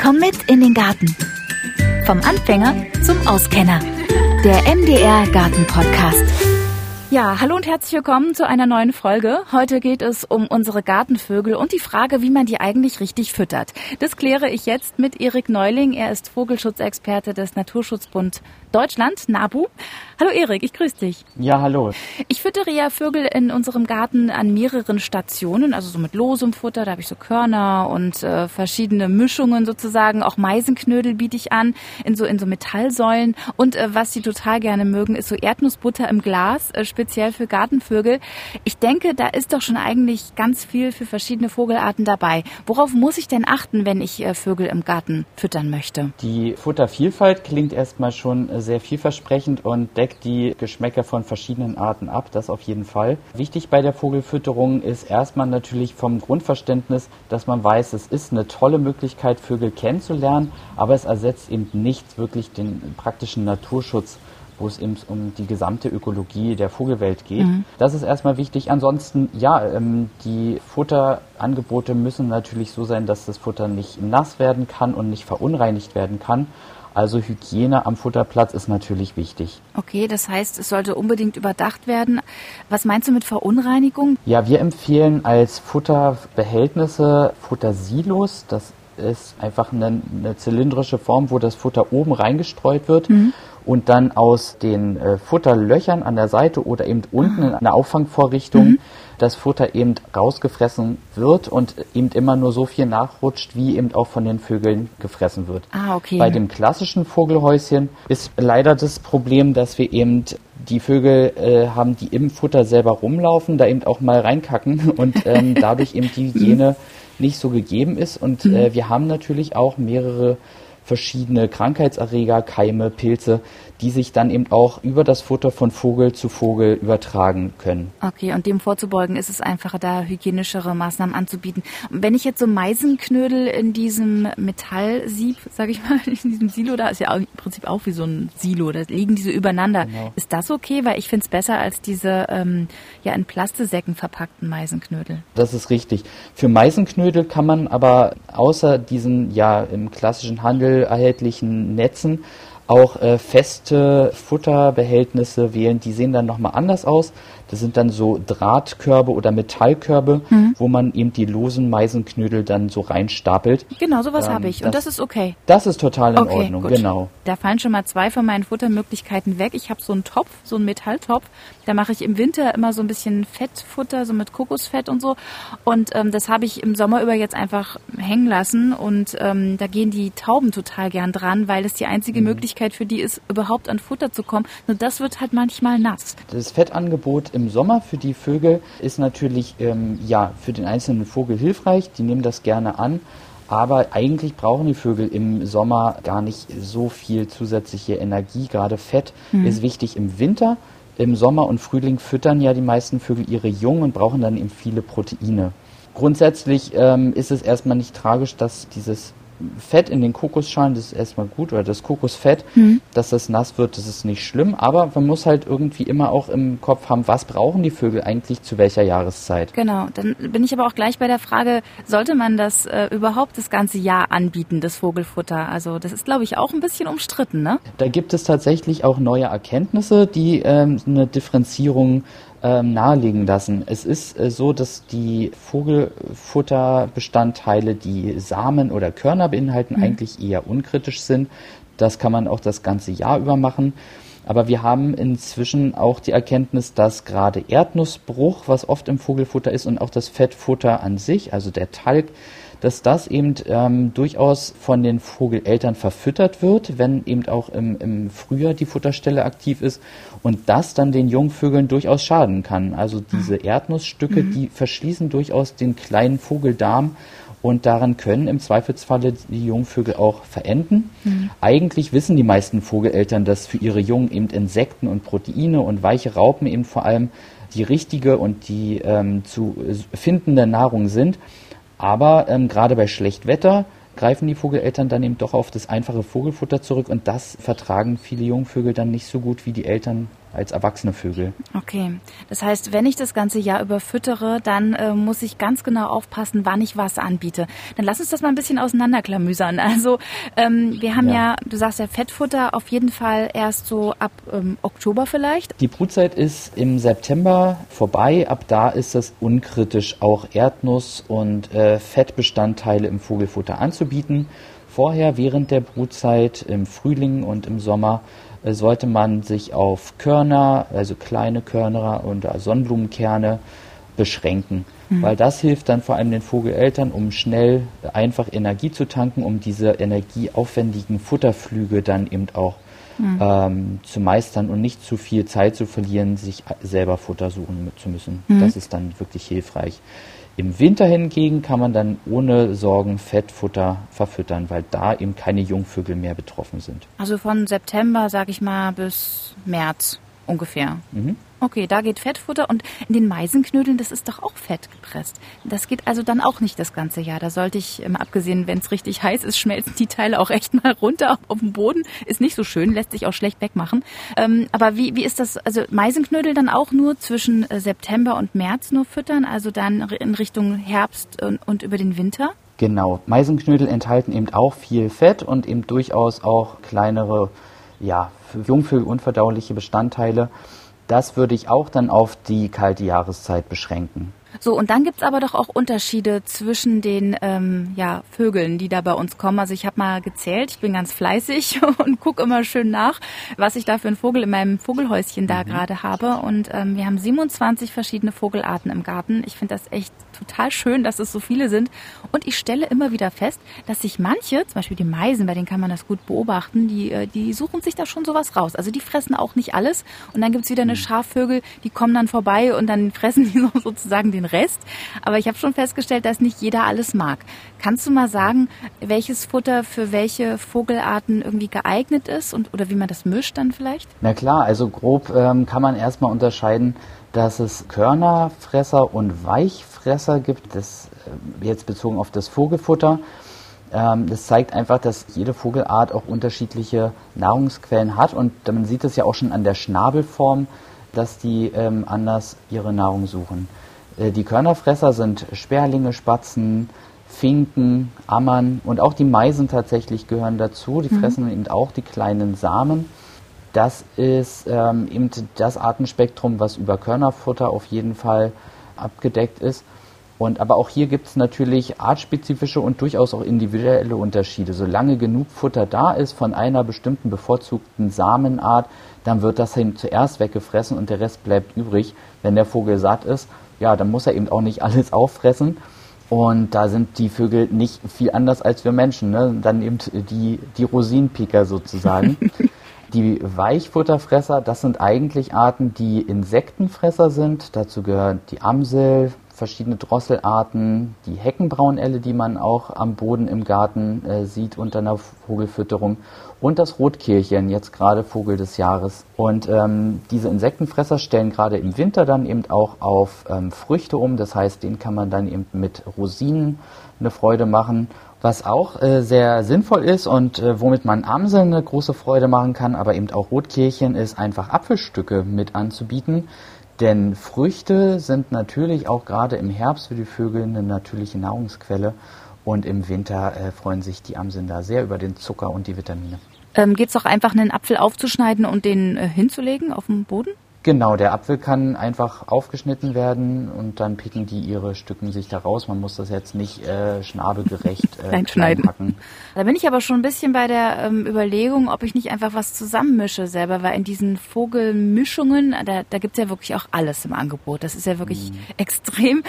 Komm mit in den Garten. Vom Anfänger zum Auskenner. Der MDR Garten Podcast. Ja, hallo und herzlich willkommen zu einer neuen Folge. Heute geht es um unsere Gartenvögel und die Frage, wie man die eigentlich richtig füttert. Das kläre ich jetzt mit Erik Neuling. Er ist Vogelschutzexperte des Naturschutzbund Deutschland, NABU. Hallo Erik, ich grüße dich. Ja, hallo. Ich füttere ja Vögel in unserem Garten an mehreren Stationen, also so mit losem Futter, da habe ich so Körner und äh, verschiedene Mischungen sozusagen, auch Meisenknödel biete ich an, in so in so Metallsäulen und äh, was sie total gerne mögen, ist so Erdnussbutter im Glas, äh, speziell für Gartenvögel. Ich denke, da ist doch schon eigentlich ganz viel für verschiedene Vogelarten dabei. Worauf muss ich denn achten, wenn ich äh, Vögel im Garten füttern möchte? Die Futtervielfalt klingt erstmal schon sehr vielversprechend und deckt die Geschmäcker von verschiedenen Arten ab, das auf jeden Fall. Wichtig bei der Vogelfütterung ist erstmal natürlich vom Grundverständnis, dass man weiß, es ist eine tolle Möglichkeit, Vögel kennenzulernen, aber es ersetzt eben nicht wirklich den praktischen Naturschutz wo es eben um die gesamte Ökologie der Vogelwelt geht. Mhm. Das ist erstmal wichtig. Ansonsten, ja, ähm, die Futterangebote müssen natürlich so sein, dass das Futter nicht nass werden kann und nicht verunreinigt werden kann. Also Hygiene am Futterplatz ist natürlich wichtig. Okay, das heißt, es sollte unbedingt überdacht werden. Was meinst du mit Verunreinigung? Ja, wir empfehlen als Futterbehältnisse Futtersilos. Das ist einfach eine, eine, zylindrische Form, wo das Futter oben reingestreut wird. Mhm und dann aus den äh, Futterlöchern an der Seite oder eben unten in einer Auffangvorrichtung mhm. Das Futter eben rausgefressen wird und eben immer nur so viel nachrutscht, wie eben auch von den Vögeln gefressen wird. Ah, okay. Bei dem klassischen Vogelhäuschen ist leider das Problem, dass wir eben die Vögel äh, haben, die im Futter selber rumlaufen, da eben auch mal reinkacken und ähm, dadurch eben die Hygiene nicht so gegeben ist. Und äh, wir haben natürlich auch mehrere verschiedene Krankheitserreger, Keime, Pilze, die sich dann eben auch über das Futter von Vogel zu Vogel übertragen können. Okay, und dem vorzubeugen ist es einfacher, da hygienischere Maßnahmen anzubieten. wenn ich jetzt so Meisenknödel in diesem Metallsieb, sage ich mal, in diesem Silo, da ist ja im Prinzip auch wie so ein Silo, da liegen die so übereinander. Genau. Ist das okay? Weil ich finde es besser als diese ähm, ja in Plastesäcken verpackten Meisenknödel. Das ist richtig. Für Meisenknödel kann man aber außer diesen ja im klassischen Handel erhältlichen Netzen auch äh, feste Futterbehältnisse wählen. Die sehen dann nochmal anders aus. Das sind dann so Drahtkörbe oder Metallkörbe, mhm. wo man eben die losen Meisenknödel dann so reinstapelt. Genau, sowas ähm, habe ich. Und das, das, ist okay. Das ist total in okay, Ordnung, gut. genau. Da fallen schon mal zwei von meinen Futtermöglichkeiten weg. Ich habe so einen Topf, so einen Metalltopf. Da mache ich im Winter immer so ein bisschen Fettfutter, so mit Kokosfett und so. Und ähm, das habe ich im Sommer über jetzt einfach hängen lassen. Und ähm, da gehen die Tauben total gern dran, weil es die einzige mhm. Möglichkeit für die ist, überhaupt an Futter zu kommen. Nur das wird halt manchmal nass. Das Fettangebot im Sommer für die Vögel ist natürlich ähm, ja für den einzelnen Vogel hilfreich. Die nehmen das gerne an. Aber eigentlich brauchen die Vögel im Sommer gar nicht so viel zusätzliche Energie. Gerade Fett mhm. ist wichtig im Winter. Im Sommer und Frühling füttern ja die meisten Vögel ihre Jungen und brauchen dann eben viele Proteine. Grundsätzlich ähm, ist es erstmal nicht tragisch, dass dieses Fett in den Kokosschalen, das ist erstmal gut, oder das Kokosfett, mhm. dass das nass wird, das ist nicht schlimm, aber man muss halt irgendwie immer auch im Kopf haben, was brauchen die Vögel eigentlich zu welcher Jahreszeit. Genau, dann bin ich aber auch gleich bei der Frage, sollte man das äh, überhaupt das ganze Jahr anbieten, das Vogelfutter? Also das ist, glaube ich, auch ein bisschen umstritten, ne? Da gibt es tatsächlich auch neue Erkenntnisse, die ähm, eine Differenzierung ähm, nahelegen lassen. Es ist äh, so, dass die Vogelfutterbestandteile, die Samen oder Körner beinhalten, mhm. eigentlich eher unkritisch sind. Das kann man auch das ganze Jahr über machen. Aber wir haben inzwischen auch die Erkenntnis, dass gerade Erdnussbruch, was oft im Vogelfutter ist, und auch das Fettfutter an sich, also der Talg, dass das eben ähm, durchaus von den Vogeleltern verfüttert wird, wenn eben auch im, im Frühjahr die Futterstelle aktiv ist und das dann den Jungvögeln durchaus schaden kann. Also diese ah. Erdnussstücke, mhm. die verschließen durchaus den kleinen Vogeldarm und daran können im Zweifelsfalle die Jungvögel auch verenden. Mhm. Eigentlich wissen die meisten Vogeleltern, dass für ihre Jungen eben Insekten und Proteine und weiche Raupen eben vor allem die richtige und die ähm, zu findende Nahrung sind. Aber ähm, gerade bei Schlechtwetter greifen die Vogeleltern dann eben doch auf das einfache Vogelfutter zurück und das vertragen viele Jungvögel dann nicht so gut, wie die Eltern als erwachsene Vögel. Okay, das heißt, wenn ich das ganze Jahr über füttere, dann äh, muss ich ganz genau aufpassen, wann ich was anbiete. Dann lass uns das mal ein bisschen auseinanderklamüsern. Also ähm, wir haben ja. ja. du sagst ja Fettfutter auf jeden Fall erst so ab ähm, Oktober vielleicht. Die Brutzeit ist im September vorbei. Ab da ist es unkritisch, auch Erdnuss und äh, Fettbestandteile im Vogelfutter anzubieten. Vorher, während der Brutzeit, im Frühling und im Sommer, sollte man sich auf Körner, also kleine Körner und Sonnenblumenkerne beschränken. Mhm. Weil das hilft dann vor allem den Vogeleltern, um schnell einfach Energie zu tanken, um diese energieaufwendigen Futterflüge dann eben auch mhm. ähm, zu meistern und nicht zu viel Zeit zu verlieren, sich selber Futter suchen zu müssen. Mhm. Das ist dann wirklich hilfreich. Im Winter hingegen kann man dann ohne Sorgen Fettfutter verfüttern, weil da eben keine Jungvögel mehr betroffen sind. Also von September, sag ich mal, bis März ungefähr. Mhm. Okay, da geht Fettfutter und in den Meisenknödeln, das ist doch auch Fett gepresst. Das geht also dann auch nicht das ganze Jahr. Da sollte ich, ähm, abgesehen, wenn es richtig heiß ist, schmelzen die Teile auch echt mal runter auf dem Boden. Ist nicht so schön, lässt sich auch schlecht wegmachen. Ähm, aber wie, wie ist das, also Meisenknödel dann auch nur zwischen äh, September und März nur füttern, also dann in Richtung Herbst und, und über den Winter? Genau, Meisenknödel enthalten eben auch viel Fett und eben durchaus auch kleinere, ja, Jungvögel unverdauliche Bestandteile. Das würde ich auch dann auf die kalte Jahreszeit beschränken. So, und dann gibt's aber doch auch Unterschiede zwischen den ähm, ja, Vögeln, die da bei uns kommen. Also ich habe mal gezählt, ich bin ganz fleißig und gucke immer schön nach, was ich da für einen Vogel in meinem Vogelhäuschen da mhm. gerade habe. Und ähm, wir haben 27 verschiedene Vogelarten im Garten. Ich finde das echt total schön, dass es so viele sind. Und ich stelle immer wieder fest, dass sich manche, zum Beispiel die Meisen, bei denen kann man das gut beobachten, die, äh, die suchen sich da schon sowas raus. Also die fressen auch nicht alles. Und dann gibt's wieder eine mhm. Schafvögel, die kommen dann vorbei und dann fressen die so sozusagen den Rest. Aber ich habe schon festgestellt, dass nicht jeder alles mag. Kannst du mal sagen, welches Futter für welche Vogelarten irgendwie geeignet ist und oder wie man das mischt dann vielleicht? Na klar, also grob ähm, kann man erstmal unterscheiden, dass es Körnerfresser und Weichfresser gibt, das äh, jetzt bezogen auf das Vogelfutter. Ähm, das zeigt einfach, dass jede Vogelart auch unterschiedliche Nahrungsquellen hat und man sieht es ja auch schon an der Schnabelform, dass die ähm, anders ihre Nahrung suchen. Äh, die Körnerfresser sind Sperlinge, Spatzen, Finken, Ammern und auch die Meisen tatsächlich gehören dazu. Die mhm. fressen eben auch die kleinen Samen. Das ist ähm, eben das Artenspektrum, was über Körnerfutter auf jeden Fall abgedeckt ist. Und aber auch hier gibt es natürlich artspezifische und durchaus auch individuelle Unterschiede. Solange genug Futter da ist von einer bestimmten bevorzugten Samenart, dann wird das eben zuerst weggefressen und der Rest bleibt übrig. Wenn der Vogel satt ist, ja, dann muss er eben auch nicht alles auffressen. Und da sind die Vögel nicht viel anders als wir Menschen. Ne? Dann eben die, die Rosinenpiker sozusagen. Die Weichfutterfresser, das sind eigentlich Arten, die Insektenfresser sind. Dazu gehören die Amsel, verschiedene Drosselarten, die Heckenbraunelle, die man auch am Boden im Garten äh, sieht unter einer Vogelfütterung und das Rotkehlchen, jetzt gerade Vogel des Jahres. Und ähm, diese Insektenfresser stellen gerade im Winter dann eben auch auf ähm, Früchte um. Das heißt, denen kann man dann eben mit Rosinen eine Freude machen was auch äh, sehr sinnvoll ist und äh, womit man Amseln eine große Freude machen kann, aber eben auch Rotkehlchen, ist einfach Apfelstücke mit anzubieten. Denn Früchte sind natürlich auch gerade im Herbst für die Vögel eine natürliche Nahrungsquelle und im Winter äh, freuen sich die Amseln da sehr über den Zucker und die Vitamine. Ähm, Geht es auch einfach, einen Apfel aufzuschneiden und den äh, hinzulegen auf dem Boden? Genau, der Apfel kann einfach aufgeschnitten werden und dann picken die ihre Stücken sich da raus. Man muss das jetzt nicht äh, schnabelgerecht äh, klein packen. Da bin ich aber schon ein bisschen bei der ähm, Überlegung, ob ich nicht einfach was zusammenmische selber, weil in diesen Vogelmischungen, da, da gibt's ja wirklich auch alles im Angebot. Das ist ja wirklich mhm. extrem,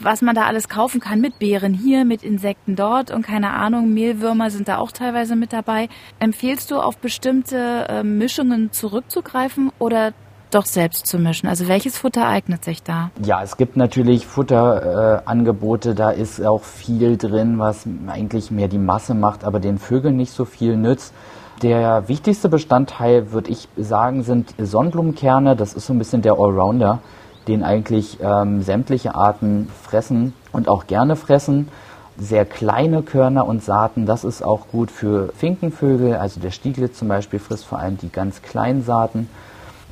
was man da alles kaufen kann mit Beeren hier, mit Insekten dort und keine Ahnung, Mehlwürmer sind da auch teilweise mit dabei. Empfehlst du auf bestimmte äh, Mischungen zurückzugreifen oder doch selbst zu mischen? Also welches Futter eignet sich da? Ja, es gibt natürlich Futterangebote, äh, da ist auch viel drin, was eigentlich mehr die Masse macht, aber den Vögeln nicht so viel nützt. Der wichtigste Bestandteil, würde ich sagen, sind Sonnenblumenkerne. Das ist so ein bisschen der Allrounder, den eigentlich ähm, sämtliche Arten fressen und auch gerne fressen. Sehr kleine Körner und Saaten, das ist auch gut für Finkenvögel. Also der Stieglitz zum Beispiel frisst vor allem die ganz kleinen Saaten.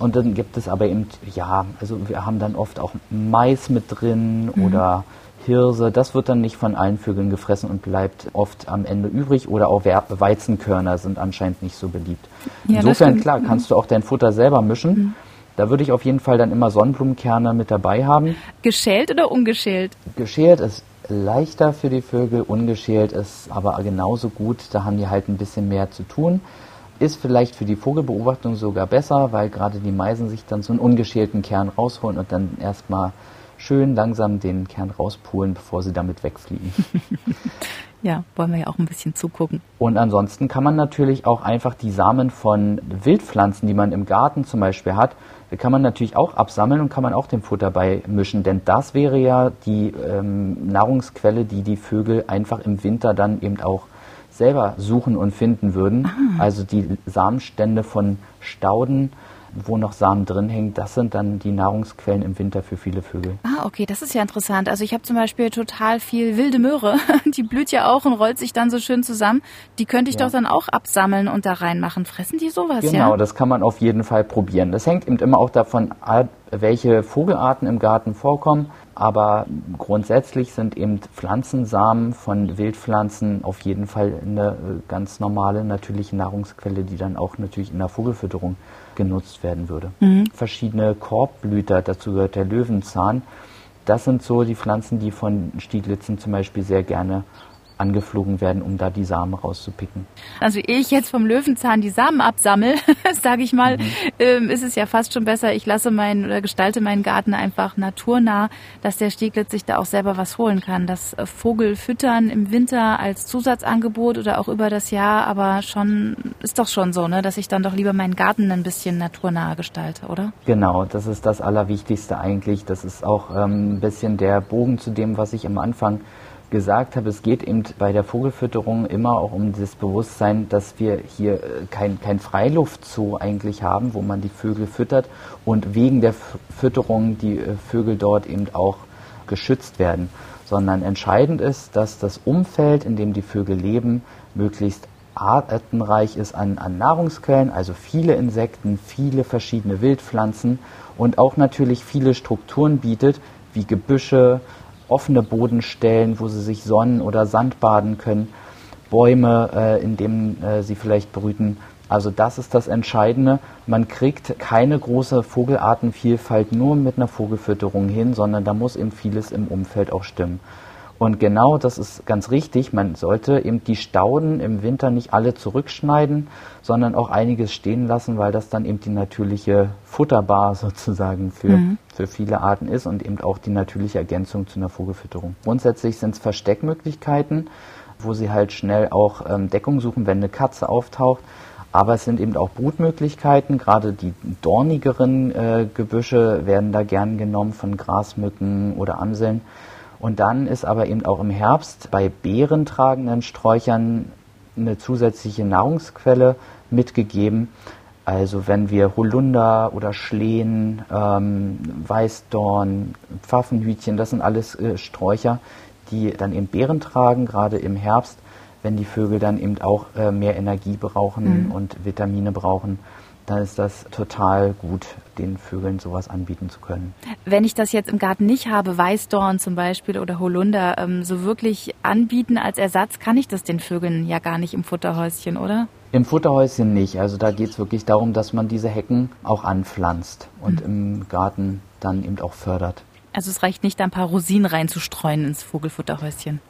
Und dann gibt es aber eben, ja, also wir haben dann oft auch Mais mit drin mhm. oder Hirse. Das wird dann nicht von allen Vögeln gefressen und bleibt oft am Ende übrig. Oder auch Weizenkörner sind anscheinend nicht so beliebt. Ja, Insofern, klar, kannst mhm. du auch dein Futter selber mischen. Mhm. Da würde ich auf jeden Fall dann immer Sonnenblumenkerne mit dabei haben. Geschält oder ungeschält? Geschält ist leichter für die Vögel, ungeschält ist aber genauso gut. Da haben die halt ein bisschen mehr zu tun. Ist vielleicht für die Vogelbeobachtung sogar besser, weil gerade die Meisen sich dann so einen ungeschälten Kern rausholen und dann erstmal schön langsam den Kern rauspulen, bevor sie damit wegfliegen. ja, wollen wir ja auch ein bisschen zugucken. Und ansonsten kann man natürlich auch einfach die Samen von Wildpflanzen, die man im Garten zum Beispiel hat, kann man natürlich auch absammeln und kann man auch dem Futter beimischen, denn das wäre ja die ähm, Nahrungsquelle, die die Vögel einfach im Winter dann eben auch selber suchen und finden würden. Ah. Also die Samenstände von Stauden, wo noch Samen drin hängen, das sind dann die Nahrungsquellen im Winter für viele Vögel. Ah, okay, das ist ja interessant. Also ich habe zum Beispiel total viel wilde Möhre, die blüht ja auch und rollt sich dann so schön zusammen. Die könnte ich ja. doch dann auch absammeln und da reinmachen. Fressen die sowas, genau, ja? Genau, das kann man auf jeden Fall probieren. Das hängt eben immer auch davon ab, welche Vogelarten im Garten vorkommen aber grundsätzlich sind eben Pflanzensamen von Wildpflanzen auf jeden Fall eine äh, ganz normale, natürliche Nahrungsquelle, die dann auch natürlich in der Vogelfütterung genutzt werden würde. Mhm. Verschiedene Korbblüter, dazu gehört der Löwenzahn, das sind so die Pflanzen, die von Stieglitzen zum Beispiel sehr gerne angeflogen werden, um da die Samen rauszupicken. Also ehe ich jetzt vom Löwenzahn die Samen absammel, sage ich mal, mhm. ähm, ist es ja fast schon besser, ich lasse meinen oder gestalte meinen Garten einfach naturnah, dass der Stieglitz sich da auch selber was holen kann. Das äh, Vogelfüttern im Winter als Zusatzangebot oder auch über das Jahr, aber schon ist doch schon so, ne, dass ich dann doch lieber meinen Garten ein bisschen naturnah gestalte, oder? Genau, das ist das Allerwichtigste eigentlich. Das ist auch ähm, ein bisschen der Bogen zu dem, was ich am Anfang gesagt habe, es geht eben bei der Vogelfütterung immer auch um das Bewusstsein, dass wir hier äh, kein, kein Freiluftzoo eigentlich haben, wo man die Vögel füttert und wegen der Fütterung die äh, Vögel dort eben auch geschützt werden, sondern entscheidend ist, dass das Umfeld, in dem die Vögel leben, möglichst artenreich ist an, an Nahrungsquellen, also viele Insekten, viele verschiedene Wildpflanzen und auch natürlich viele Strukturen bietet, wie Gebüsche, offene Bodenstellen, wo sie sich sonnen oder Sandbaden können, Bäume, äh, in denen äh, sie vielleicht brüten. Also das ist das Entscheidende. Man kriegt keine große Vogelartenvielfalt nur mit einer Vogelfütterung hin, sondern da muss eben vieles im Umfeld auch stimmen. Und genau das ist ganz richtig. Man sollte eben die Stauden im Winter nicht alle zurückschneiden, sondern auch einiges stehen lassen, weil das dann eben die natürliche Futterbar sozusagen für, mhm. für viele Arten ist und eben auch die natürliche Ergänzung zu einer Vogelfütterung. Grundsätzlich sind es Versteckmöglichkeiten, wo sie halt schnell auch ähm, Deckung suchen, wenn eine Katze auftaucht. Aber es sind eben auch Brutmöglichkeiten. Gerade die dornigeren äh, Gebüsche werden da gern genommen von Grasmücken oder Amseln. Und dann ist aber eben auch im Herbst bei beerentragenden Sträuchern eine zusätzliche Nahrungsquelle mitgegeben. Also wenn wir Holunder oder Schlehen, ähm, Weißdorn, Pfaffenhütchen, das sind alles äh, Sträucher, die dann eben Beeren tragen, gerade im Herbst, wenn die Vögel dann eben auch äh, mehr Energie brauchen mhm. und Vitamine brauchen dann ist das total gut, den Vögeln sowas anbieten zu können. Wenn ich das jetzt im Garten nicht habe, Weißdorn zum Beispiel oder Holunder, ähm, so wirklich anbieten als Ersatz kann ich das den Vögeln ja gar nicht im Futterhäuschen, oder? Im Futterhäuschen nicht. Also da geht es wirklich darum, dass man diese Hecken auch anpflanzt und mhm. im Garten dann eben auch fördert. Also es reicht nicht, da ein paar Rosinen reinzustreuen ins Vogelfutterhäuschen.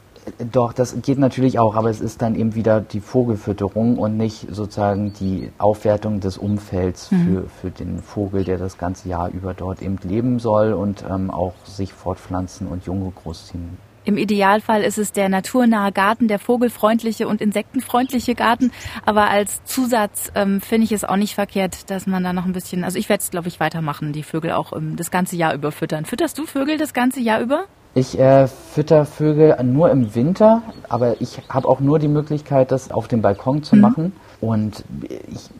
Doch, das geht natürlich auch, aber es ist dann eben wieder die Vogelfütterung und nicht sozusagen die Aufwertung des Umfelds mhm. für, für den Vogel, der das ganze Jahr über dort eben leben soll und ähm, auch sich fortpflanzen und Junge großziehen. Im Idealfall ist es der naturnahe Garten, der vogelfreundliche und insektenfreundliche Garten. Aber als Zusatz ähm, finde ich es auch nicht verkehrt, dass man da noch ein bisschen, also ich werde es, glaube ich, weitermachen, die Vögel auch ähm, das ganze Jahr über füttern. Fütterst du Vögel das ganze Jahr über? Ich äh, fütter Vögel nur im Winter, aber ich habe auch nur die Möglichkeit, das auf dem Balkon zu mhm. machen. Und ich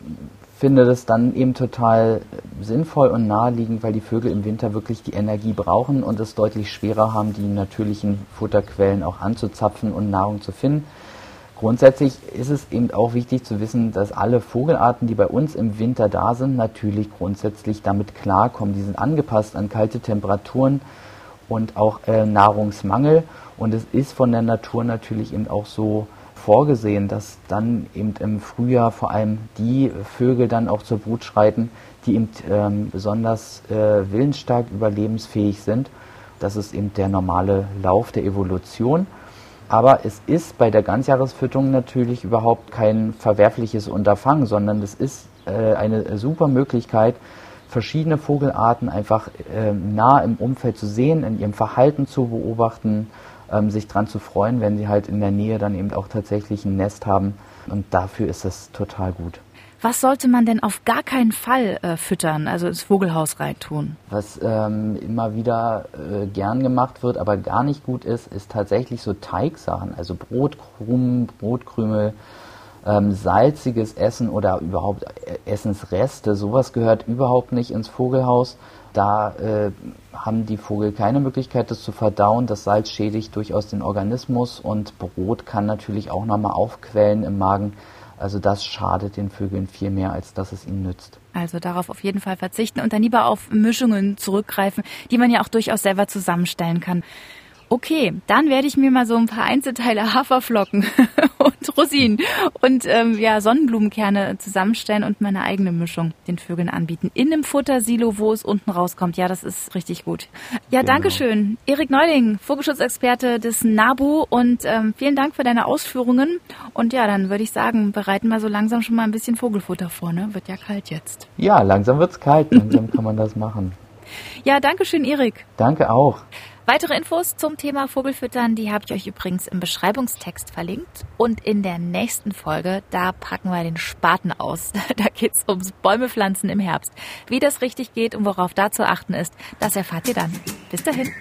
finde das dann eben total sinnvoll und naheliegend, weil die Vögel im Winter wirklich die Energie brauchen und es deutlich schwerer haben, die natürlichen Futterquellen auch anzuzapfen und Nahrung zu finden. Grundsätzlich ist es eben auch wichtig zu wissen, dass alle Vogelarten, die bei uns im Winter da sind, natürlich grundsätzlich damit klarkommen. Die sind angepasst an kalte Temperaturen und auch äh, Nahrungsmangel. Und es ist von der Natur natürlich eben auch so vorgesehen, dass dann eben im Frühjahr vor allem die Vögel dann auch zur Brut schreiten, die eben ähm, besonders äh, willensstark überlebensfähig sind. Das ist eben der normale Lauf der Evolution. Aber es ist bei der Ganzjahresfütterung natürlich überhaupt kein verwerfliches Unterfangen, sondern es ist äh, eine super Möglichkeit, verschiedene Vogelarten einfach äh, nah im Umfeld zu sehen, in ihrem Verhalten zu beobachten, ähm, sich daran zu freuen, wenn sie halt in der Nähe dann eben auch tatsächlich ein Nest haben. Und dafür ist das total gut. Was sollte man denn auf gar keinen Fall äh, füttern, also ins Vogelhaus reintun? Was ähm, immer wieder äh, gern gemacht wird, aber gar nicht gut ist, ist tatsächlich so Teigsachen, also Brotkrumen, Brotkrümel, ähm, salziges Essen oder überhaupt äh, Essensreste. Sowas gehört überhaupt nicht ins Vogelhaus. Da äh, haben die Vogel keine Möglichkeit, das zu verdauen. Das Salz schädigt durchaus den Organismus und Brot kann natürlich auch nochmal aufquellen im Magen. Also das schadet den Vögeln viel mehr, als dass es ihnen nützt. Also darauf auf jeden Fall verzichten und dann lieber auf Mischungen zurückgreifen, die man ja auch durchaus selber zusammenstellen kann. Okay, dann werde ich mir mal so ein paar Einzelteile Haferflocken und Rosinen und ähm, ja, Sonnenblumenkerne zusammenstellen und meine eigene Mischung den Vögeln anbieten. In einem Futtersilo, wo es unten rauskommt. Ja, das ist richtig gut. Ja, genau. danke schön. Erik Neuling, Vogelschutzexperte des NABU und ähm, vielen Dank für deine Ausführungen. Und ja, dann würde ich sagen, bereiten wir so langsam schon mal ein bisschen Vogelfutter vor, ne? Wird ja kalt jetzt. Ja, langsam wird's kalt. Langsam kann man das machen. Ja, danke schön, Erik. Danke auch. Weitere Infos zum Thema Vogelfüttern, die habe ich euch übrigens im Beschreibungstext verlinkt. Und in der nächsten Folge, da packen wir den Spaten aus. Da geht es ums Bäumepflanzen im Herbst. Wie das richtig geht und worauf da zu achten ist, das erfahrt ihr dann. Bis dahin.